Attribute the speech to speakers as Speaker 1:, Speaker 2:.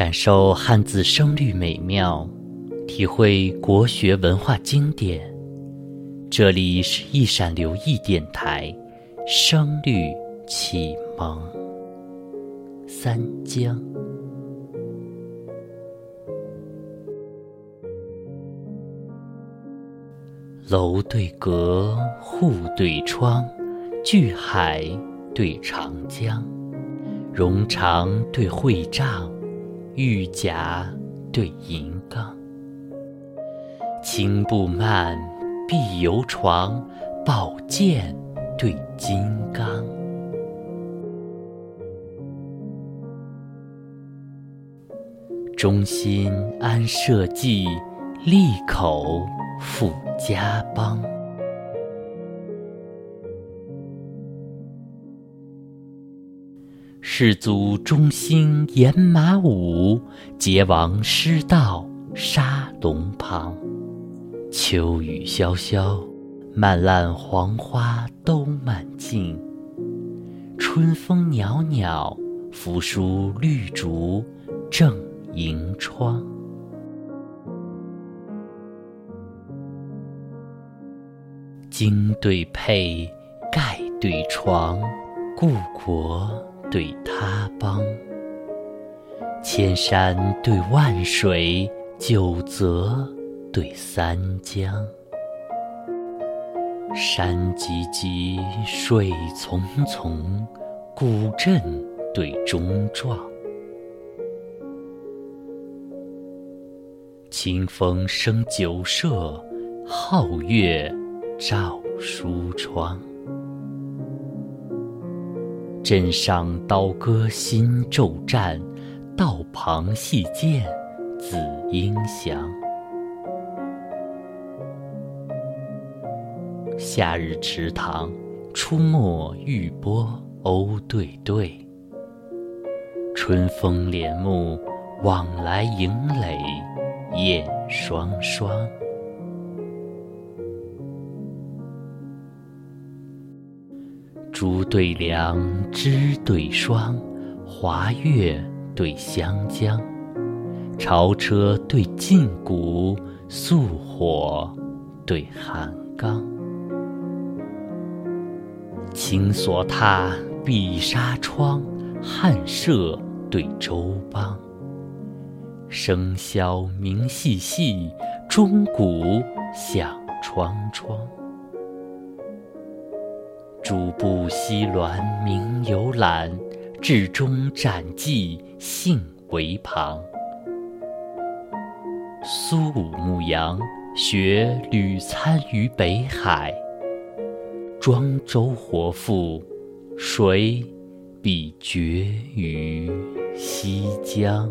Speaker 1: 感受汉字声律美妙，体会国学文化经典。这里是一闪留意电台，声律启蒙。三江，楼对阁，户对窗，巨海对长江，荣长对会丈。玉甲对银缸，青布幔，碧油床，宝剑对金刚。中心安社稷，利口富家邦。世祖中兴演马武，桀王失道杀龙旁。秋雨潇潇，漫烂黄花都满径；春风袅袅，扶疏绿竹正迎窗。金对佩，盖对床，故国。对他邦，千山对万水，九泽对三江。山唧唧，水淙淙，古镇对中壮。清风生酒舍，皓月照书窗。镇上刀割心骤战，道旁戏剑紫英翔。夏日池塘，出没玉波鸥对对；春风帘幕，往来迎垒燕双双。竹对梁，枝对霜，华月对湘江，潮车对禁鼓，素火对寒缸。青锁榻，碧纱窗，汉舍对周邦。笙箫鸣细细，钟鼓响窗窗。主簿西鸾鸣游览，至中展记兴为旁。苏武牧羊，学屡参于北海。庄周活父，谁比绝于西江？